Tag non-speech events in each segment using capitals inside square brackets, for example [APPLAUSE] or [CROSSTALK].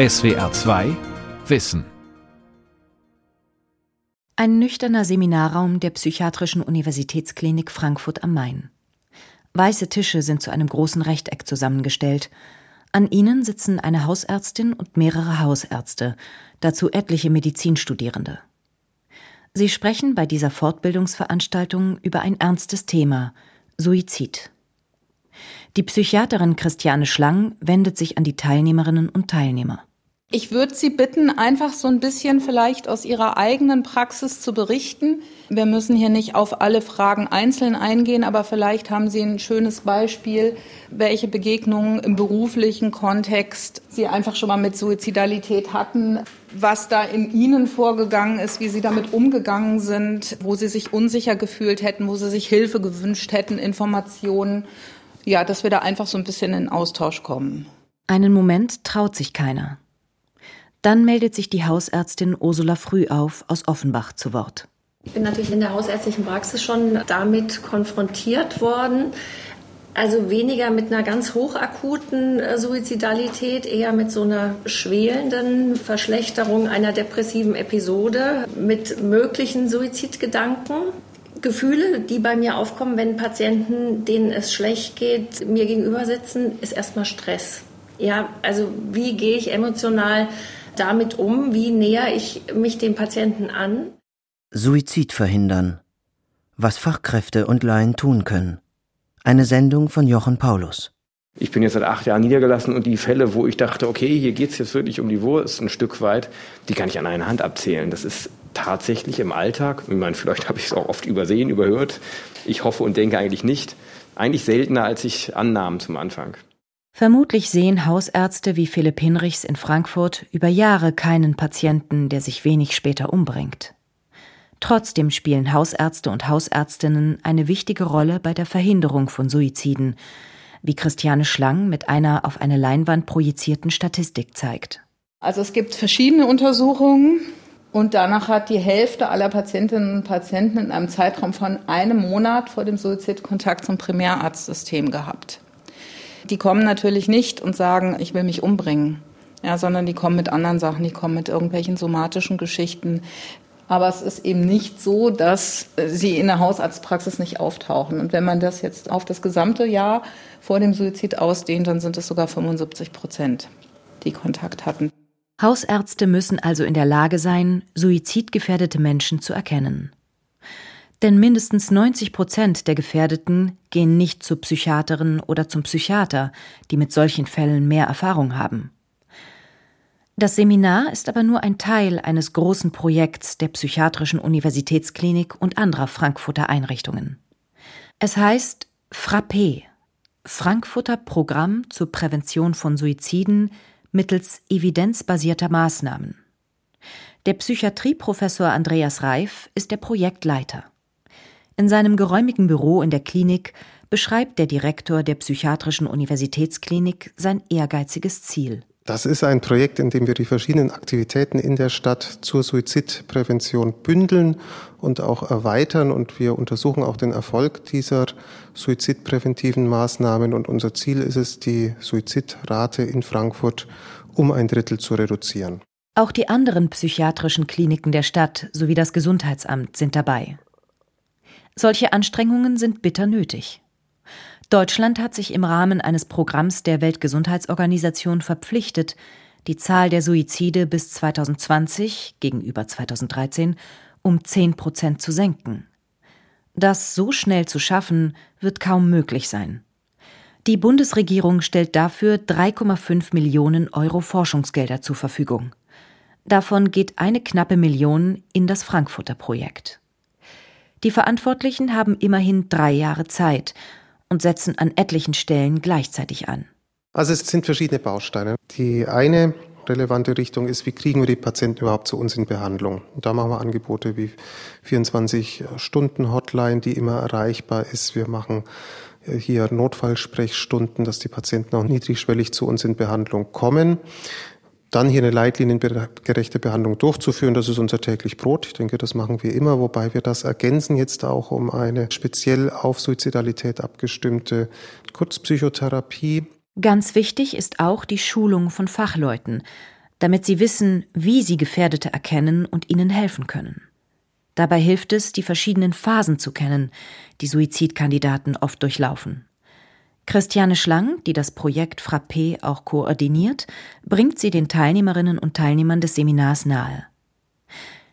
SWR 2 Wissen Ein nüchterner Seminarraum der Psychiatrischen Universitätsklinik Frankfurt am Main. Weiße Tische sind zu einem großen Rechteck zusammengestellt. An ihnen sitzen eine Hausärztin und mehrere Hausärzte, dazu etliche Medizinstudierende. Sie sprechen bei dieser Fortbildungsveranstaltung über ein ernstes Thema Suizid. Die Psychiaterin Christiane Schlang wendet sich an die Teilnehmerinnen und Teilnehmer. Ich würde Sie bitten, einfach so ein bisschen vielleicht aus Ihrer eigenen Praxis zu berichten. Wir müssen hier nicht auf alle Fragen einzeln eingehen, aber vielleicht haben Sie ein schönes Beispiel, welche Begegnungen im beruflichen Kontext Sie einfach schon mal mit Suizidalität hatten, was da in Ihnen vorgegangen ist, wie Sie damit umgegangen sind, wo Sie sich unsicher gefühlt hätten, wo Sie sich Hilfe gewünscht hätten, Informationen. Ja, dass wir da einfach so ein bisschen in Austausch kommen. Einen Moment traut sich keiner. Dann meldet sich die Hausärztin Ursula Frühauf aus Offenbach zu Wort. Ich bin natürlich in der hausärztlichen Praxis schon damit konfrontiert worden. Also weniger mit einer ganz hochakuten äh, Suizidalität, eher mit so einer schwelenden Verschlechterung einer depressiven Episode, mit möglichen Suizidgedanken. Gefühle, die bei mir aufkommen, wenn Patienten, denen es schlecht geht, mir gegenüber sitzen, ist erstmal Stress. Ja, also wie gehe ich emotional damit um? Wie näher ich mich dem Patienten an? Suizid verhindern. Was Fachkräfte und Laien tun können. Eine Sendung von Jochen Paulus. Ich bin jetzt seit acht Jahren niedergelassen und die Fälle, wo ich dachte, okay, hier geht es jetzt wirklich um die Wurst ein Stück weit, die kann ich an einer Hand abzählen. Das ist tatsächlich im Alltag, ich meine, vielleicht habe ich es auch oft übersehen, überhört. Ich hoffe und denke eigentlich nicht. Eigentlich seltener, als ich annahm zum Anfang. Vermutlich sehen Hausärzte wie Philipp Hinrichs in Frankfurt über Jahre keinen Patienten, der sich wenig später umbringt. Trotzdem spielen Hausärzte und Hausärztinnen eine wichtige Rolle bei der Verhinderung von Suiziden, wie Christiane Schlang mit einer auf eine Leinwand projizierten Statistik zeigt. Also es gibt verschiedene Untersuchungen und danach hat die Hälfte aller Patientinnen und Patienten in einem Zeitraum von einem Monat vor dem Suizid Kontakt zum Primärarztsystem gehabt. Die kommen natürlich nicht und sagen, ich will mich umbringen, ja, sondern die kommen mit anderen Sachen, die kommen mit irgendwelchen somatischen Geschichten. Aber es ist eben nicht so, dass sie in der Hausarztpraxis nicht auftauchen. Und wenn man das jetzt auf das gesamte Jahr vor dem Suizid ausdehnt, dann sind es sogar 75 Prozent, die Kontakt hatten. Hausärzte müssen also in der Lage sein, suizidgefährdete Menschen zu erkennen. Denn mindestens 90 Prozent der Gefährdeten gehen nicht zur Psychiaterin oder zum Psychiater, die mit solchen Fällen mehr Erfahrung haben. Das Seminar ist aber nur ein Teil eines großen Projekts der Psychiatrischen Universitätsklinik und anderer Frankfurter Einrichtungen. Es heißt Frappé, Frankfurter Programm zur Prävention von Suiziden mittels evidenzbasierter Maßnahmen. Der Psychiatrieprofessor Andreas Reif ist der Projektleiter. In seinem geräumigen Büro in der Klinik beschreibt der Direktor der Psychiatrischen Universitätsklinik sein ehrgeiziges Ziel. Das ist ein Projekt, in dem wir die verschiedenen Aktivitäten in der Stadt zur Suizidprävention bündeln und auch erweitern. Und wir untersuchen auch den Erfolg dieser suizidpräventiven Maßnahmen. Und unser Ziel ist es, die Suizidrate in Frankfurt um ein Drittel zu reduzieren. Auch die anderen psychiatrischen Kliniken der Stadt sowie das Gesundheitsamt sind dabei. Solche Anstrengungen sind bitter nötig. Deutschland hat sich im Rahmen eines Programms der Weltgesundheitsorganisation verpflichtet, die Zahl der Suizide bis 2020 gegenüber 2013 um 10 Prozent zu senken. Das so schnell zu schaffen, wird kaum möglich sein. Die Bundesregierung stellt dafür 3,5 Millionen Euro Forschungsgelder zur Verfügung. Davon geht eine knappe Million in das Frankfurter Projekt. Die Verantwortlichen haben immerhin drei Jahre Zeit und setzen an etlichen Stellen gleichzeitig an. Also es sind verschiedene Bausteine. Die eine relevante Richtung ist, wie kriegen wir die Patienten überhaupt zu uns in Behandlung? Und da machen wir Angebote wie 24-Stunden-Hotline, die immer erreichbar ist. Wir machen äh, hier Notfallsprechstunden, dass die Patienten auch niedrigschwellig zu uns in Behandlung kommen. Dann hier eine leitliniengerechte Behandlung durchzuführen, das ist unser täglich Brot. Ich denke, das machen wir immer, wobei wir das ergänzen jetzt auch um eine speziell auf Suizidalität abgestimmte Kurzpsychotherapie. Ganz wichtig ist auch die Schulung von Fachleuten. damit sie wissen, wie sie Gefährdete erkennen und ihnen helfen können. Dabei hilft es, die verschiedenen Phasen zu kennen, die Suizidkandidaten oft durchlaufen. Christiane Schlang, die das Projekt Frappé auch koordiniert, bringt sie den Teilnehmerinnen und Teilnehmern des Seminars nahe.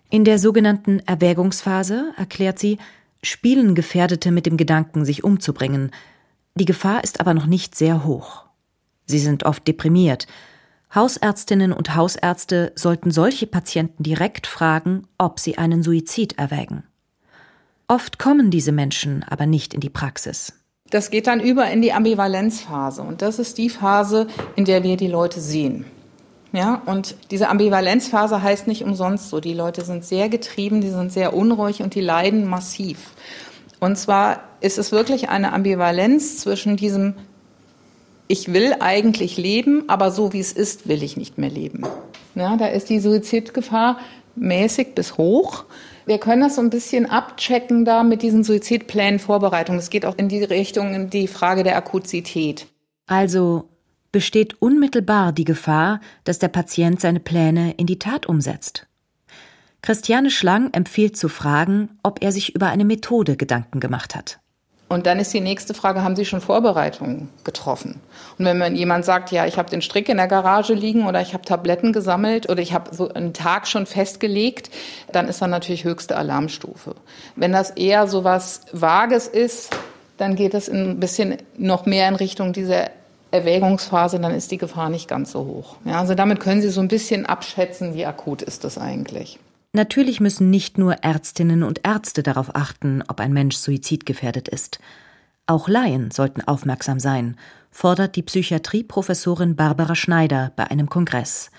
In der sogenannten Erwägungsphase, erklärt sie, spielen Gefährdete mit dem Gedanken, sich umzubringen. Die Gefahr ist aber noch nicht sehr hoch. Sie sind oft deprimiert. Hausärztinnen und Hausärzte sollten solche Patienten direkt fragen, ob sie einen Suizid erwägen. Oft kommen diese Menschen aber nicht in die Praxis. Das geht dann über in die Ambivalenzphase und das ist die Phase, in der wir die Leute sehen. Ja, und diese Ambivalenzphase heißt nicht umsonst so. Die Leute sind sehr getrieben, die sind sehr unruhig und die leiden massiv. Und zwar ist es wirklich eine Ambivalenz zwischen diesem, ich will eigentlich leben, aber so wie es ist, will ich nicht mehr leben. Ja, da ist die Suizidgefahr mäßig bis hoch. Wir können das so ein bisschen abchecken da mit diesen Suizidplänen Vorbereitungen. Es geht auch in die Richtung, in die Frage der Akutizität. Also besteht unmittelbar die Gefahr, dass der Patient seine Pläne in die Tat umsetzt. Christiane Schlang empfiehlt zu fragen, ob er sich über eine Methode Gedanken gemacht hat. Und dann ist die nächste Frage, haben Sie schon Vorbereitungen getroffen? Und wenn man jemand sagt, ja, ich habe den Strick in der Garage liegen oder ich habe Tabletten gesammelt oder ich habe so einen Tag schon festgelegt, dann ist dann natürlich höchste Alarmstufe. Wenn das eher so was Vages ist, dann geht es ein bisschen noch mehr in Richtung dieser Erwägungsphase, dann ist die Gefahr nicht ganz so hoch. Ja, also damit können Sie so ein bisschen abschätzen, wie akut ist das eigentlich. Natürlich müssen nicht nur Ärztinnen und Ärzte darauf achten, ob ein Mensch suizidgefährdet ist. Auch Laien sollten aufmerksam sein, fordert die Psychiatrieprofessorin Barbara Schneider bei einem Kongress.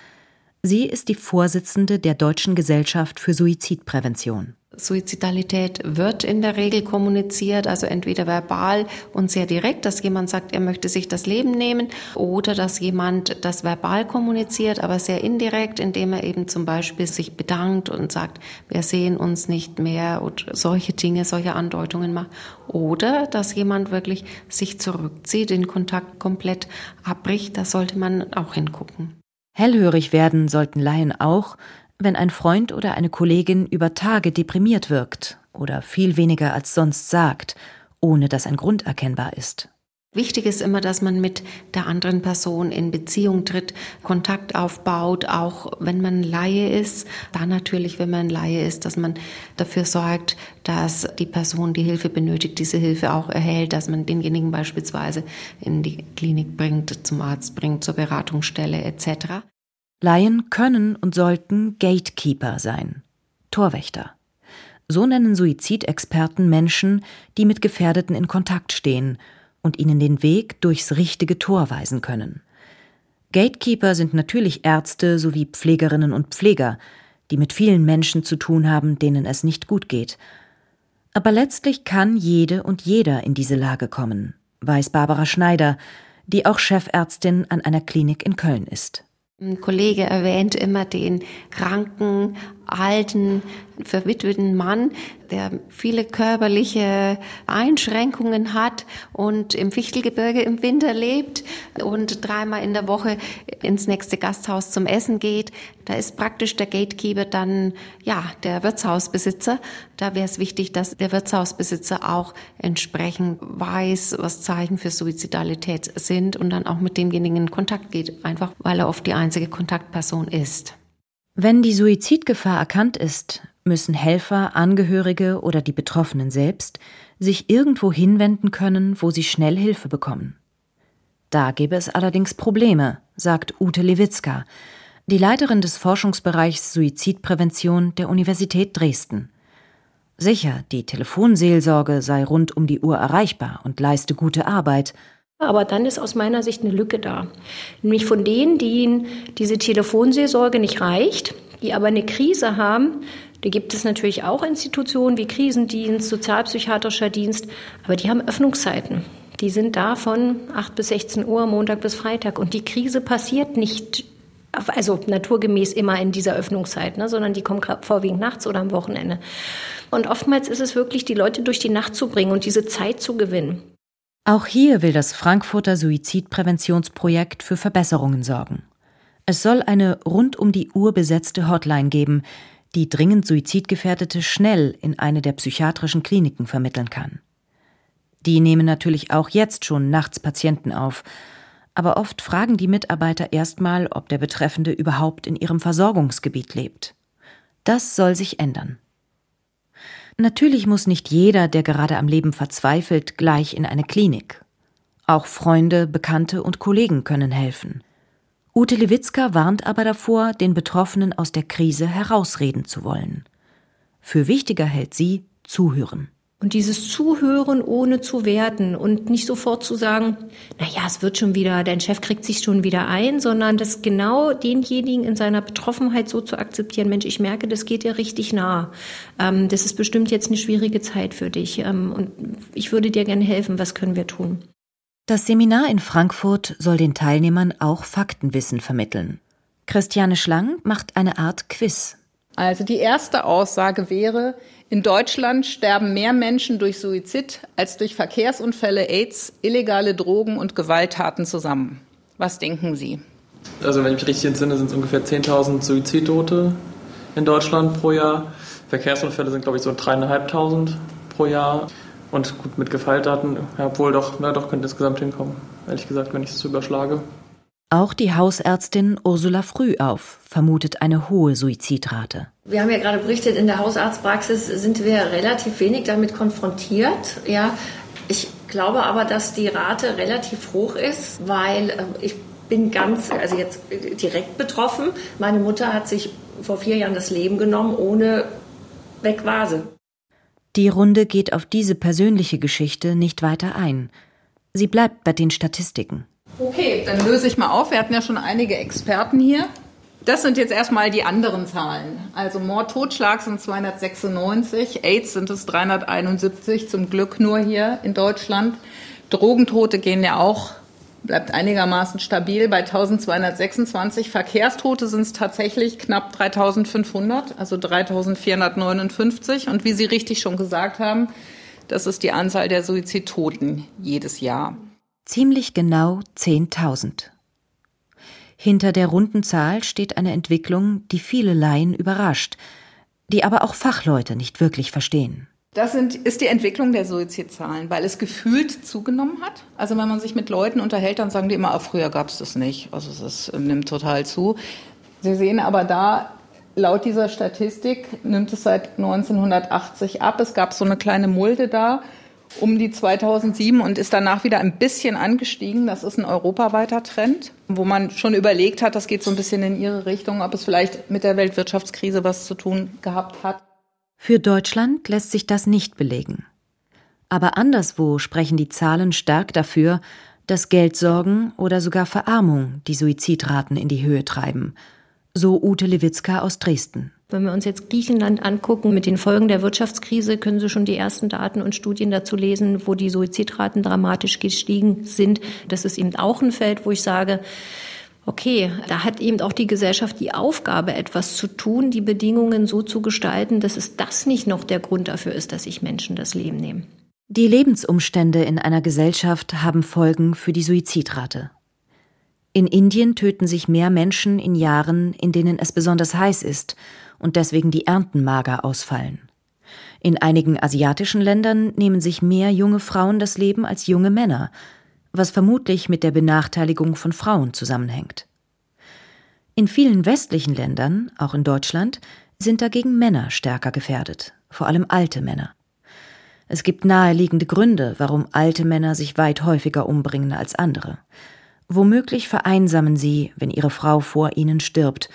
Sie ist die Vorsitzende der Deutschen Gesellschaft für Suizidprävention. Suizidalität wird in der Regel kommuniziert, also entweder verbal und sehr direkt, dass jemand sagt, er möchte sich das Leben nehmen, oder dass jemand das verbal kommuniziert, aber sehr indirekt, indem er eben zum Beispiel sich bedankt und sagt, wir sehen uns nicht mehr und solche Dinge, solche Andeutungen macht. Oder dass jemand wirklich sich zurückzieht, den Kontakt komplett abbricht, da sollte man auch hingucken. Hellhörig werden sollten Laien auch, wenn ein Freund oder eine Kollegin über Tage deprimiert wirkt oder viel weniger als sonst sagt, ohne dass ein Grund erkennbar ist. Wichtig ist immer, dass man mit der anderen Person in Beziehung tritt, Kontakt aufbaut, auch wenn man Laie ist. Dann natürlich, wenn man Laie ist, dass man dafür sorgt, dass die Person, die Hilfe benötigt, diese Hilfe auch erhält, dass man denjenigen beispielsweise in die Klinik bringt, zum Arzt bringt, zur Beratungsstelle etc. Laien können und sollten Gatekeeper sein, Torwächter. So nennen Suizidexperten Menschen, die mit Gefährdeten in Kontakt stehen und ihnen den Weg durchs richtige Tor weisen können. Gatekeeper sind natürlich Ärzte sowie Pflegerinnen und Pfleger, die mit vielen Menschen zu tun haben, denen es nicht gut geht. Aber letztlich kann jede und jeder in diese Lage kommen, weiß Barbara Schneider, die auch Chefärztin an einer Klinik in Köln ist. Ein Kollege erwähnt immer den kranken, alten, verwitweten Mann, der viele körperliche Einschränkungen hat und im Fichtelgebirge im Winter lebt und dreimal in der Woche ins nächste Gasthaus zum Essen geht. Da ist praktisch der Gatekeeper dann, ja, der Wirtshausbesitzer. Da wäre es wichtig, dass der Wirtshausbesitzer auch entsprechend weiß, was Zeichen für Suizidalität sind und dann auch mit demjenigen in Kontakt geht, einfach weil er oft die einzige Kontaktperson ist. Wenn die Suizidgefahr erkannt ist, müssen Helfer, Angehörige oder die Betroffenen selbst sich irgendwo hinwenden können, wo sie schnell Hilfe bekommen. Da gäbe es allerdings Probleme, sagt Ute Lewitzka, die Leiterin des Forschungsbereichs Suizidprävention der Universität Dresden. Sicher, die Telefonseelsorge sei rund um die Uhr erreichbar und leiste gute Arbeit, aber dann ist aus meiner Sicht eine Lücke da. Nämlich von denen, denen diese Telefonseelsorge nicht reicht, die aber eine Krise haben. Da gibt es natürlich auch Institutionen wie Krisendienst, sozialpsychiatrischer Dienst, aber die haben Öffnungszeiten. Die sind da von 8 bis 16 Uhr, Montag bis Freitag. Und die Krise passiert nicht, also naturgemäß immer in dieser Öffnungszeit, ne, sondern die kommen vorwiegend nachts oder am Wochenende. Und oftmals ist es wirklich, die Leute durch die Nacht zu bringen und diese Zeit zu gewinnen. Auch hier will das Frankfurter Suizidpräventionsprojekt für Verbesserungen sorgen. Es soll eine rund um die Uhr besetzte Hotline geben, die dringend Suizidgefährdete schnell in eine der psychiatrischen Kliniken vermitteln kann. Die nehmen natürlich auch jetzt schon nachts Patienten auf, aber oft fragen die Mitarbeiter erstmal, ob der Betreffende überhaupt in ihrem Versorgungsgebiet lebt. Das soll sich ändern. Natürlich muss nicht jeder, der gerade am Leben verzweifelt, gleich in eine Klinik. Auch Freunde, Bekannte und Kollegen können helfen. Ute Lewitzka warnt aber davor, den Betroffenen aus der Krise herausreden zu wollen. Für wichtiger hält sie Zuhören. Und dieses Zuhören ohne zu werten und nicht sofort zu sagen, na ja, es wird schon wieder, dein Chef kriegt sich schon wieder ein, sondern das genau denjenigen in seiner Betroffenheit so zu akzeptieren, Mensch, ich merke, das geht dir richtig nah. Ähm, das ist bestimmt jetzt eine schwierige Zeit für dich ähm, und ich würde dir gerne helfen. Was können wir tun? Das Seminar in Frankfurt soll den Teilnehmern auch Faktenwissen vermitteln. Christiane Schlang macht eine Art Quiz. Also die erste Aussage wäre, in Deutschland sterben mehr Menschen durch Suizid als durch Verkehrsunfälle, AIDS, illegale Drogen und Gewalttaten zusammen. Was denken Sie? Also wenn ich mich richtig entsinne, sind es ungefähr 10.000 Suizidtote in Deutschland pro Jahr. Verkehrsunfälle sind, glaube ich, so 3.500 pro Jahr. Und gut, mit Gewalttaten, ja, wohl doch, na doch, könnte insgesamt hinkommen, ehrlich gesagt, wenn ich es überschlage. Auch die Hausärztin Ursula Frühauf vermutet eine hohe Suizidrate. Wir haben ja gerade berichtet, in der Hausarztpraxis sind wir relativ wenig damit konfrontiert. Ja, ich glaube aber, dass die Rate relativ hoch ist, weil äh, ich bin ganz, also jetzt direkt betroffen. Meine Mutter hat sich vor vier Jahren das Leben genommen, ohne weg war sie. Die Runde geht auf diese persönliche Geschichte nicht weiter ein. Sie bleibt bei den Statistiken. Okay, dann löse ich mal auf. Wir hatten ja schon einige Experten hier. Das sind jetzt erstmal die anderen Zahlen. Also Mord, Totschlag sind 296, AIDS sind es 371, zum Glück nur hier in Deutschland. Drogentote gehen ja auch, bleibt einigermaßen stabil bei 1226. Verkehrstote sind es tatsächlich knapp 3500, also 3459. Und wie Sie richtig schon gesagt haben, das ist die Anzahl der Suizidtoten jedes Jahr ziemlich genau 10.000. Hinter der runden Zahl steht eine Entwicklung, die viele Laien überrascht, die aber auch Fachleute nicht wirklich verstehen. Das sind, ist die Entwicklung der Suizidzahlen, weil es gefühlt zugenommen hat. Also wenn man sich mit Leuten unterhält, dann sagen die immer, ah, früher gab es das nicht. Also es nimmt total zu. Sie sehen aber da, laut dieser Statistik nimmt es seit 1980 ab. Es gab so eine kleine Mulde da um die 2007 und ist danach wieder ein bisschen angestiegen. Das ist ein europaweiter Trend, wo man schon überlegt hat, das geht so ein bisschen in ihre Richtung, ob es vielleicht mit der Weltwirtschaftskrise was zu tun gehabt hat. Für Deutschland lässt sich das nicht belegen. Aber anderswo sprechen die Zahlen stark dafür, dass Geldsorgen oder sogar Verarmung die Suizidraten in die Höhe treiben. So Ute Lewitzka aus Dresden. Wenn wir uns jetzt Griechenland angucken, mit den Folgen der Wirtschaftskrise können Sie schon die ersten Daten und Studien dazu lesen, wo die Suizidraten dramatisch gestiegen sind. Das ist eben auch ein Feld, wo ich sage, okay, da hat eben auch die Gesellschaft die Aufgabe, etwas zu tun, die Bedingungen so zu gestalten, dass es das nicht noch der Grund dafür ist, dass sich Menschen das Leben nehmen. Die Lebensumstände in einer Gesellschaft haben Folgen für die Suizidrate. In Indien töten sich mehr Menschen in Jahren, in denen es besonders heiß ist und deswegen die Ernten mager ausfallen. In einigen asiatischen Ländern nehmen sich mehr junge Frauen das Leben als junge Männer, was vermutlich mit der Benachteiligung von Frauen zusammenhängt. In vielen westlichen Ländern, auch in Deutschland, sind dagegen Männer stärker gefährdet, vor allem alte Männer. Es gibt naheliegende Gründe, warum alte Männer sich weit häufiger umbringen als andere. Womöglich vereinsamen sie, wenn ihre Frau vor ihnen stirbt,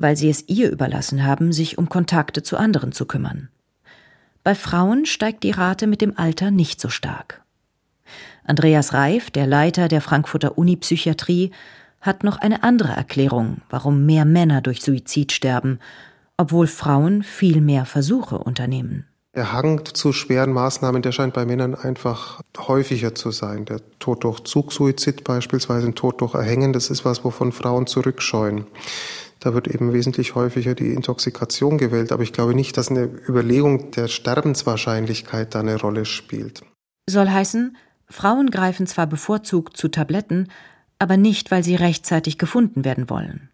weil sie es ihr überlassen haben, sich um Kontakte zu anderen zu kümmern. Bei Frauen steigt die Rate mit dem Alter nicht so stark. Andreas Reif, der Leiter der Frankfurter Unipsychiatrie, hat noch eine andere Erklärung, warum mehr Männer durch Suizid sterben, obwohl Frauen viel mehr Versuche unternehmen. Der Hang zu schweren Maßnahmen, der scheint bei Männern einfach häufiger zu sein. Der Tod durch Zugsuizid beispielsweise, ein Tod durch Erhängen, das ist was, wovon Frauen zurückscheuen. Da wird eben wesentlich häufiger die Intoxikation gewählt. Aber ich glaube nicht, dass eine Überlegung der Sterbenswahrscheinlichkeit da eine Rolle spielt. Soll heißen, Frauen greifen zwar bevorzugt zu Tabletten, aber nicht, weil sie rechtzeitig gefunden werden wollen.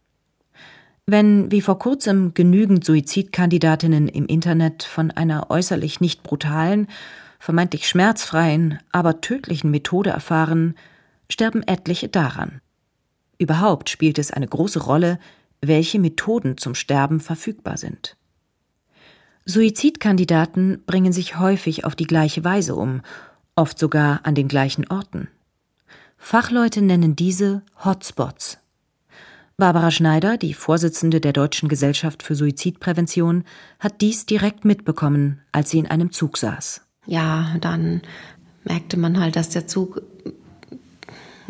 Wenn, wie vor kurzem, genügend Suizidkandidatinnen im Internet von einer äußerlich nicht brutalen, vermeintlich schmerzfreien, aber tödlichen Methode erfahren, sterben etliche daran. Überhaupt spielt es eine große Rolle, welche Methoden zum Sterben verfügbar sind. Suizidkandidaten bringen sich häufig auf die gleiche Weise um, oft sogar an den gleichen Orten. Fachleute nennen diese Hotspots. Barbara Schneider, die Vorsitzende der Deutschen Gesellschaft für Suizidprävention, hat dies direkt mitbekommen, als sie in einem Zug saß. Ja, dann merkte man halt, dass der Zug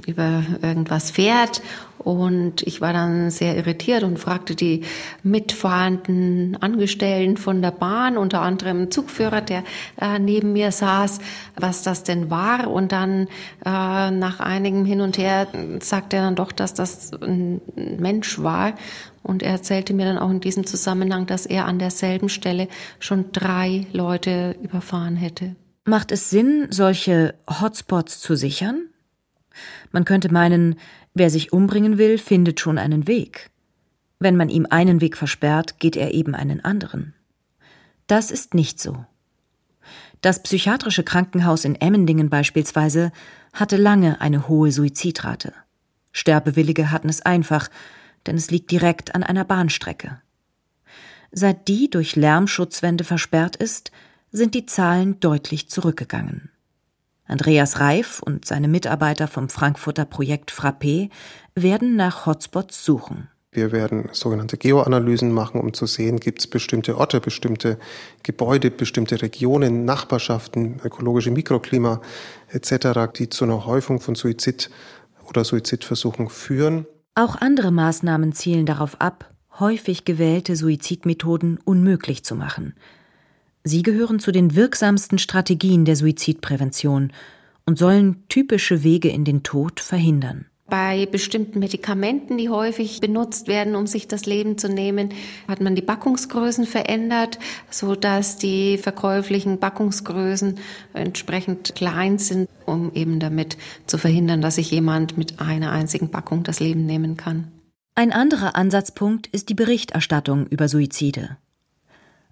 über irgendwas fährt. Und ich war dann sehr irritiert und fragte die mitfahrenden Angestellten von der Bahn, unter anderem Zugführer, der äh, neben mir saß, was das denn war. Und dann äh, nach einigem Hin und Her sagte er dann doch, dass das ein Mensch war. Und er erzählte mir dann auch in diesem Zusammenhang, dass er an derselben Stelle schon drei Leute überfahren hätte. Macht es Sinn, solche Hotspots zu sichern? Man könnte meinen, wer sich umbringen will, findet schon einen Weg. Wenn man ihm einen Weg versperrt, geht er eben einen anderen. Das ist nicht so. Das psychiatrische Krankenhaus in Emmendingen beispielsweise hatte lange eine hohe Suizidrate. Sterbewillige hatten es einfach, denn es liegt direkt an einer Bahnstrecke. Seit die durch Lärmschutzwände versperrt ist, sind die Zahlen deutlich zurückgegangen. Andreas Reif und seine Mitarbeiter vom Frankfurter Projekt Frappé werden nach Hotspots suchen. Wir werden sogenannte Geoanalysen machen, um zu sehen, gibt es bestimmte Orte, bestimmte Gebäude, bestimmte Regionen, Nachbarschaften, ökologische Mikroklima etc., die zu einer Häufung von Suizid oder Suizidversuchen führen. Auch andere Maßnahmen zielen darauf ab, häufig gewählte Suizidmethoden unmöglich zu machen – Sie gehören zu den wirksamsten Strategien der Suizidprävention und sollen typische Wege in den Tod verhindern. Bei bestimmten Medikamenten, die häufig benutzt werden, um sich das Leben zu nehmen, hat man die Backungsgrößen verändert, so dass die verkäuflichen Backungsgrößen entsprechend klein sind, um eben damit zu verhindern, dass sich jemand mit einer einzigen Packung das Leben nehmen kann. Ein anderer Ansatzpunkt ist die Berichterstattung über Suizide.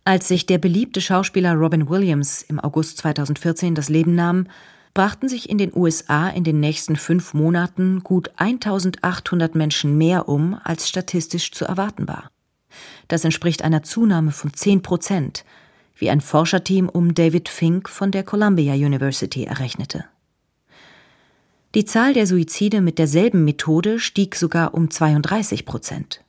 Als sich der beliebte Schauspieler Robin Williams im August 2014 das Leben nahm, brachten sich in den USA in den nächsten fünf Monaten gut 1800 Menschen mehr um, als statistisch zu erwarten war. Das entspricht einer Zunahme von 10 Prozent, wie ein Forscherteam um David Fink von der Columbia University errechnete. Die Zahl der Suizide mit derselben Methode stieg sogar um 32 Prozent.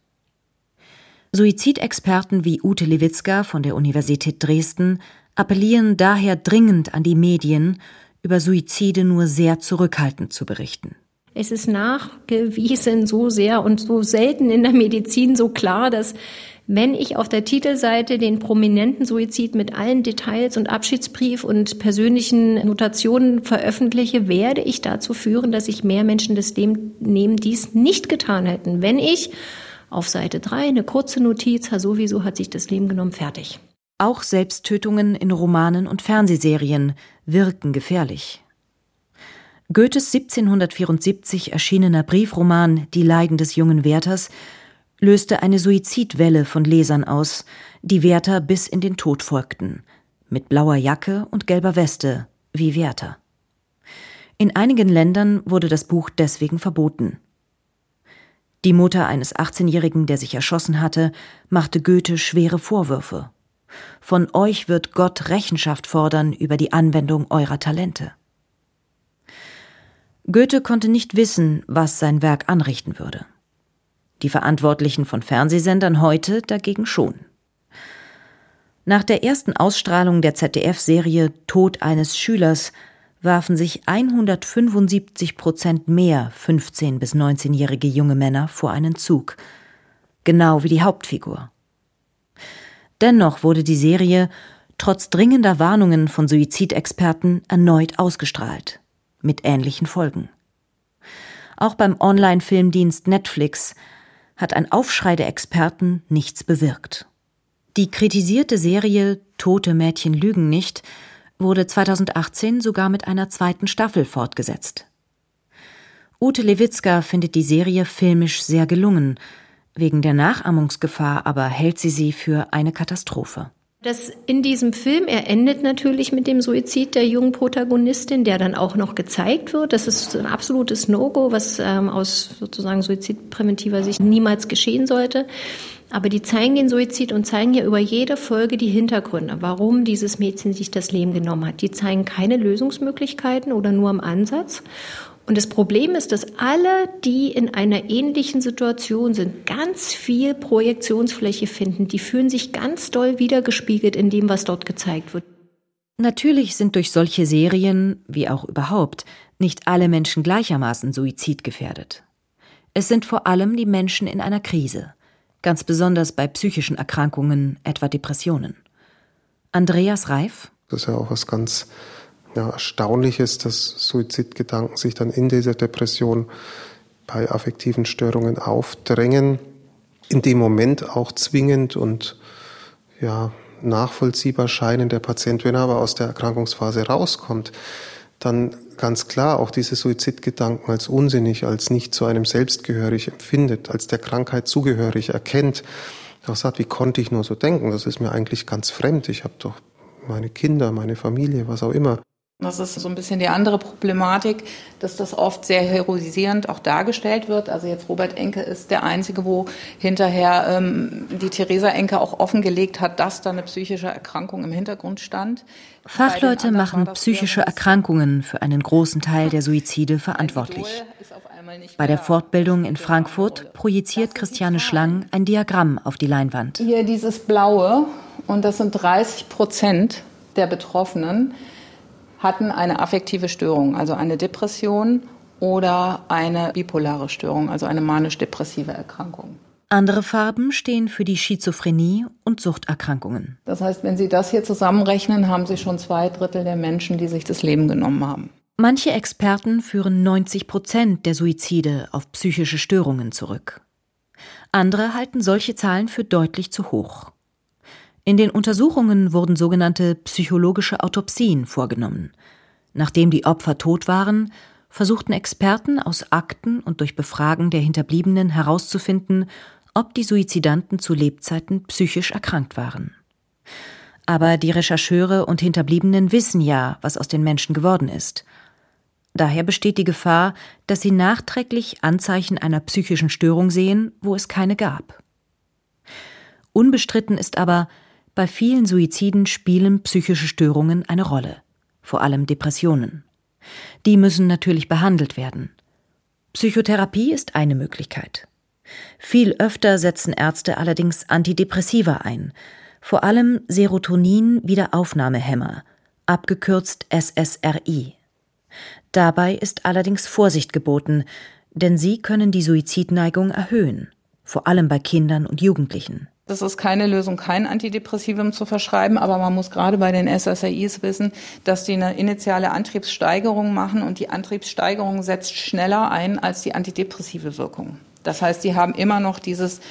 Suizidexperten wie Ute Lewitzka von der Universität Dresden appellieren daher dringend an die Medien, über Suizide nur sehr zurückhaltend zu berichten. Es ist nachgewiesen so sehr und so selten in der Medizin so klar, dass wenn ich auf der Titelseite den prominenten Suizid mit allen Details und Abschiedsbrief und persönlichen Notationen veröffentliche, werde ich dazu führen, dass sich mehr Menschen das Leben nehmen, dies nicht getan hätten. Wenn ich auf Seite 3 eine kurze Notiz, sowieso hat sich das Leben genommen, fertig. Auch Selbsttötungen in Romanen und Fernsehserien wirken gefährlich. Goethes 1774 erschienener Briefroman Die Leiden des jungen Werthers löste eine Suizidwelle von Lesern aus, die Werther bis in den Tod folgten, mit blauer Jacke und gelber Weste, wie Werther. In einigen Ländern wurde das Buch deswegen verboten. Die Mutter eines 18-Jährigen, der sich erschossen hatte, machte Goethe schwere Vorwürfe. Von euch wird Gott Rechenschaft fordern über die Anwendung eurer Talente. Goethe konnte nicht wissen, was sein Werk anrichten würde. Die Verantwortlichen von Fernsehsendern heute dagegen schon. Nach der ersten Ausstrahlung der ZDF-Serie Tod eines Schülers warfen sich 175 Prozent mehr 15- bis 19-jährige junge Männer vor einen Zug, genau wie die Hauptfigur. Dennoch wurde die Serie trotz dringender Warnungen von Suizidexperten erneut ausgestrahlt, mit ähnlichen Folgen. Auch beim Online-Filmdienst Netflix hat ein Aufschrei der Experten nichts bewirkt. Die kritisierte Serie Tote Mädchen lügen nicht wurde 2018 sogar mit einer zweiten Staffel fortgesetzt. Ute Lewitzka findet die Serie filmisch sehr gelungen. Wegen der Nachahmungsgefahr aber hält sie sie für eine Katastrophe. Das in diesem Film, er endet natürlich mit dem Suizid der jungen Protagonistin, der dann auch noch gezeigt wird. Das ist ein absolutes No-Go, was ähm, aus sozusagen suizidpräventiver Sicht niemals geschehen sollte. Aber die zeigen den Suizid und zeigen ja über jede Folge die Hintergründe, warum dieses Mädchen sich das Leben genommen hat. Die zeigen keine Lösungsmöglichkeiten oder nur im Ansatz. Und das Problem ist, dass alle, die in einer ähnlichen Situation sind, ganz viel Projektionsfläche finden. Die fühlen sich ganz doll wiedergespiegelt in dem, was dort gezeigt wird. Natürlich sind durch solche Serien, wie auch überhaupt, nicht alle Menschen gleichermaßen suizidgefährdet. Es sind vor allem die Menschen in einer Krise, ganz besonders bei psychischen Erkrankungen, etwa Depressionen. Andreas Reif. Das ist ja auch was ganz ja, Erstaunliches, dass Suizidgedanken sich dann in dieser Depression bei affektiven Störungen aufdrängen, in dem Moment auch zwingend und ja, nachvollziehbar scheinen. Der Patient, wenn er aber aus der Erkrankungsphase rauskommt, dann ganz klar auch diese Suizidgedanken als unsinnig, als nicht zu einem selbstgehörig empfindet, als der Krankheit zugehörig erkennt. Auch sagt, wie konnte ich nur so denken? Das ist mir eigentlich ganz fremd. Ich habe doch meine Kinder, meine Familie, was auch immer. Das ist so ein bisschen die andere Problematik, dass das oft sehr heroisierend auch dargestellt wird. Also jetzt Robert Enke ist der Einzige, wo hinterher ähm, die Theresa Enke auch offengelegt hat, dass da eine psychische Erkrankung im Hintergrund stand. Fachleute machen psychische Erkrankungen für einen großen Teil der Suizide verantwortlich. Bei der Fortbildung in Frankfurt projiziert Christiane Schlang ein Diagramm auf die Leinwand. Hier dieses Blaue, und das sind 30 Prozent der Betroffenen hatten eine affektive Störung, also eine Depression oder eine bipolare Störung, also eine manisch-depressive Erkrankung. Andere Farben stehen für die Schizophrenie und Suchterkrankungen. Das heißt, wenn Sie das hier zusammenrechnen, haben Sie schon zwei Drittel der Menschen, die sich das Leben genommen haben. Manche Experten führen 90 Prozent der Suizide auf psychische Störungen zurück. Andere halten solche Zahlen für deutlich zu hoch. In den Untersuchungen wurden sogenannte psychologische Autopsien vorgenommen. Nachdem die Opfer tot waren, versuchten Experten aus Akten und durch Befragen der Hinterbliebenen herauszufinden, ob die Suizidanten zu Lebzeiten psychisch erkrankt waren. Aber die Rechercheure und Hinterbliebenen wissen ja, was aus den Menschen geworden ist. Daher besteht die Gefahr, dass sie nachträglich Anzeichen einer psychischen Störung sehen, wo es keine gab. Unbestritten ist aber, bei vielen Suiziden spielen psychische Störungen eine Rolle, vor allem Depressionen. Die müssen natürlich behandelt werden. Psychotherapie ist eine Möglichkeit. Viel öfter setzen Ärzte allerdings Antidepressiva ein, vor allem Serotonin-Wiederaufnahmehämmer, abgekürzt SSRI. Dabei ist allerdings Vorsicht geboten, denn sie können die Suizidneigung erhöhen, vor allem bei Kindern und Jugendlichen. Das ist keine Lösung, kein Antidepressivum zu verschreiben, aber man muss gerade bei den SSRIs wissen, dass die eine initiale Antriebssteigerung machen und die Antriebssteigerung setzt schneller ein als die antidepressive Wirkung. Das heißt, die haben immer noch dieses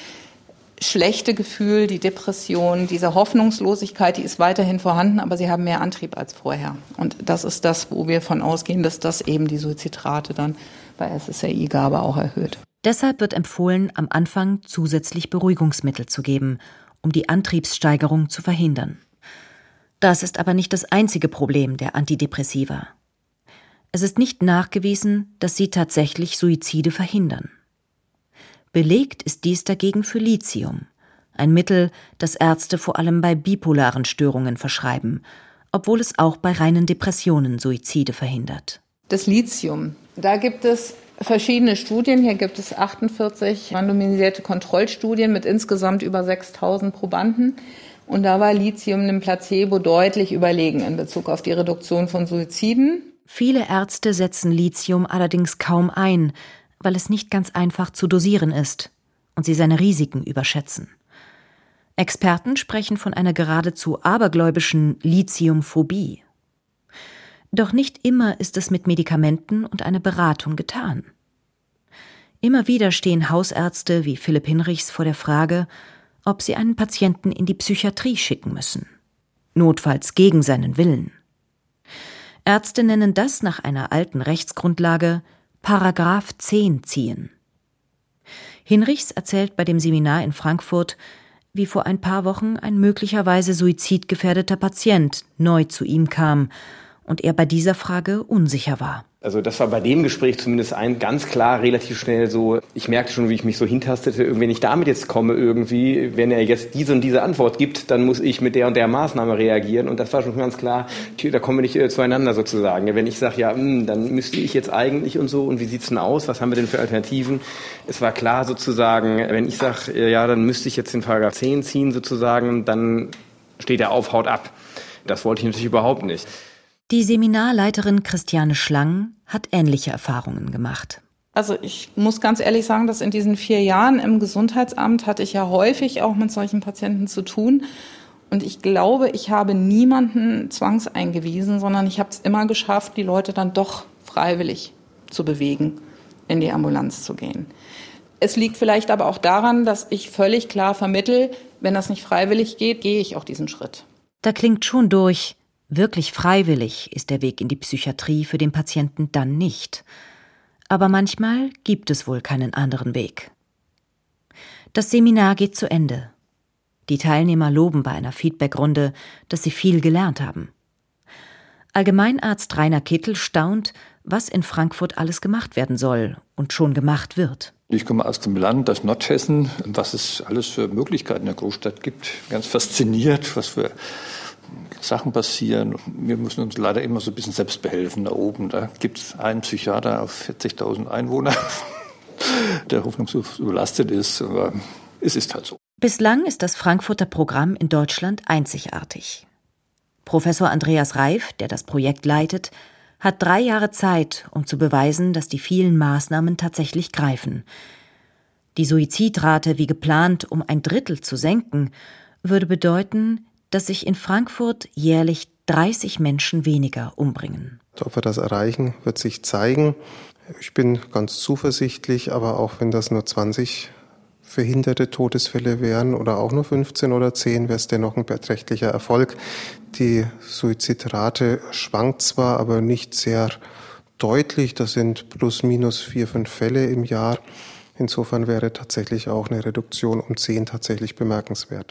schlechte Gefühl, die Depression, diese Hoffnungslosigkeit, die ist weiterhin vorhanden, aber sie haben mehr Antrieb als vorher. Und das ist das, wo wir von ausgehen, dass das eben die Suizidrate dann bei SSRI-Gabe auch erhöht. Deshalb wird empfohlen, am Anfang zusätzlich Beruhigungsmittel zu geben, um die Antriebssteigerung zu verhindern. Das ist aber nicht das einzige Problem der Antidepressiva. Es ist nicht nachgewiesen, dass sie tatsächlich Suizide verhindern. Belegt ist dies dagegen für Lithium, ein Mittel, das Ärzte vor allem bei bipolaren Störungen verschreiben, obwohl es auch bei reinen Depressionen Suizide verhindert. Das Lithium, da gibt es verschiedene Studien. Hier gibt es 48 randomisierte Kontrollstudien mit insgesamt über 6000 Probanden. Und da war Lithium dem Placebo deutlich überlegen in Bezug auf die Reduktion von Suiziden. Viele Ärzte setzen Lithium allerdings kaum ein, weil es nicht ganz einfach zu dosieren ist und sie seine Risiken überschätzen. Experten sprechen von einer geradezu abergläubischen Lithiumphobie. Doch nicht immer ist es mit Medikamenten und einer Beratung getan. Immer wieder stehen Hausärzte wie Philipp Hinrichs vor der Frage, ob sie einen Patienten in die Psychiatrie schicken müssen. Notfalls gegen seinen Willen. Ärzte nennen das nach einer alten Rechtsgrundlage Paragraph 10 ziehen. Hinrichs erzählt bei dem Seminar in Frankfurt, wie vor ein paar Wochen ein möglicherweise suizidgefährdeter Patient neu zu ihm kam und er bei dieser Frage unsicher war. Also das war bei dem Gespräch zumindest ein ganz klar relativ schnell so, ich merkte schon, wie ich mich so hintastete, wenn ich damit jetzt komme irgendwie, wenn er jetzt diese und diese Antwort gibt, dann muss ich mit der und der Maßnahme reagieren und das war schon ganz klar, da kommen wir nicht äh, zueinander sozusagen. Wenn ich sage, ja, mh, hm, dann müsste ich jetzt eigentlich und so und wie sieht's denn aus, was haben wir denn für Alternativen? Es war klar sozusagen, wenn ich sage, äh, ja, dann müsste ich jetzt den Paragraph 10 ziehen sozusagen, dann steht er auf, haut ab. Das wollte ich natürlich überhaupt nicht. Die Seminarleiterin Christiane Schlang hat ähnliche Erfahrungen gemacht. Also ich muss ganz ehrlich sagen, dass in diesen vier Jahren im Gesundheitsamt hatte ich ja häufig auch mit solchen Patienten zu tun. Und ich glaube, ich habe niemanden zwangseingewiesen, sondern ich habe es immer geschafft, die Leute dann doch freiwillig zu bewegen, in die Ambulanz zu gehen. Es liegt vielleicht aber auch daran, dass ich völlig klar vermittel, wenn das nicht freiwillig geht, gehe ich auch diesen Schritt. Da klingt schon durch, Wirklich freiwillig ist der Weg in die Psychiatrie für den Patienten dann nicht. Aber manchmal gibt es wohl keinen anderen Weg. Das Seminar geht zu Ende. Die Teilnehmer loben bei einer Feedbackrunde, dass sie viel gelernt haben. Allgemeinarzt Rainer Kittel staunt, was in Frankfurt alles gemacht werden soll und schon gemacht wird. Ich komme aus dem Land, aus Nordhessen, was es alles für Möglichkeiten in der Großstadt gibt. Ganz fasziniert, was für Sachen passieren. Wir müssen uns leider immer so ein bisschen selbst behelfen da oben. Da gibt es einen Psychiater auf 40.000 Einwohner, [LAUGHS] der hoffnungslos überlastet ist. Aber es ist halt so. Bislang ist das Frankfurter Programm in Deutschland einzigartig. Professor Andreas Reif, der das Projekt leitet, hat drei Jahre Zeit, um zu beweisen, dass die vielen Maßnahmen tatsächlich greifen. Die Suizidrate wie geplant um ein Drittel zu senken, würde bedeuten, dass sich in Frankfurt jährlich 30 Menschen weniger umbringen. Ob wir das erreichen, wird sich zeigen. Ich bin ganz zuversichtlich, aber auch wenn das nur 20 verhinderte Todesfälle wären oder auch nur 15 oder 10, wäre es dennoch ein beträchtlicher Erfolg. Die Suizidrate schwankt zwar, aber nicht sehr deutlich. Das sind plus minus vier, fünf Fälle im Jahr. Insofern wäre tatsächlich auch eine Reduktion um 10 tatsächlich bemerkenswert.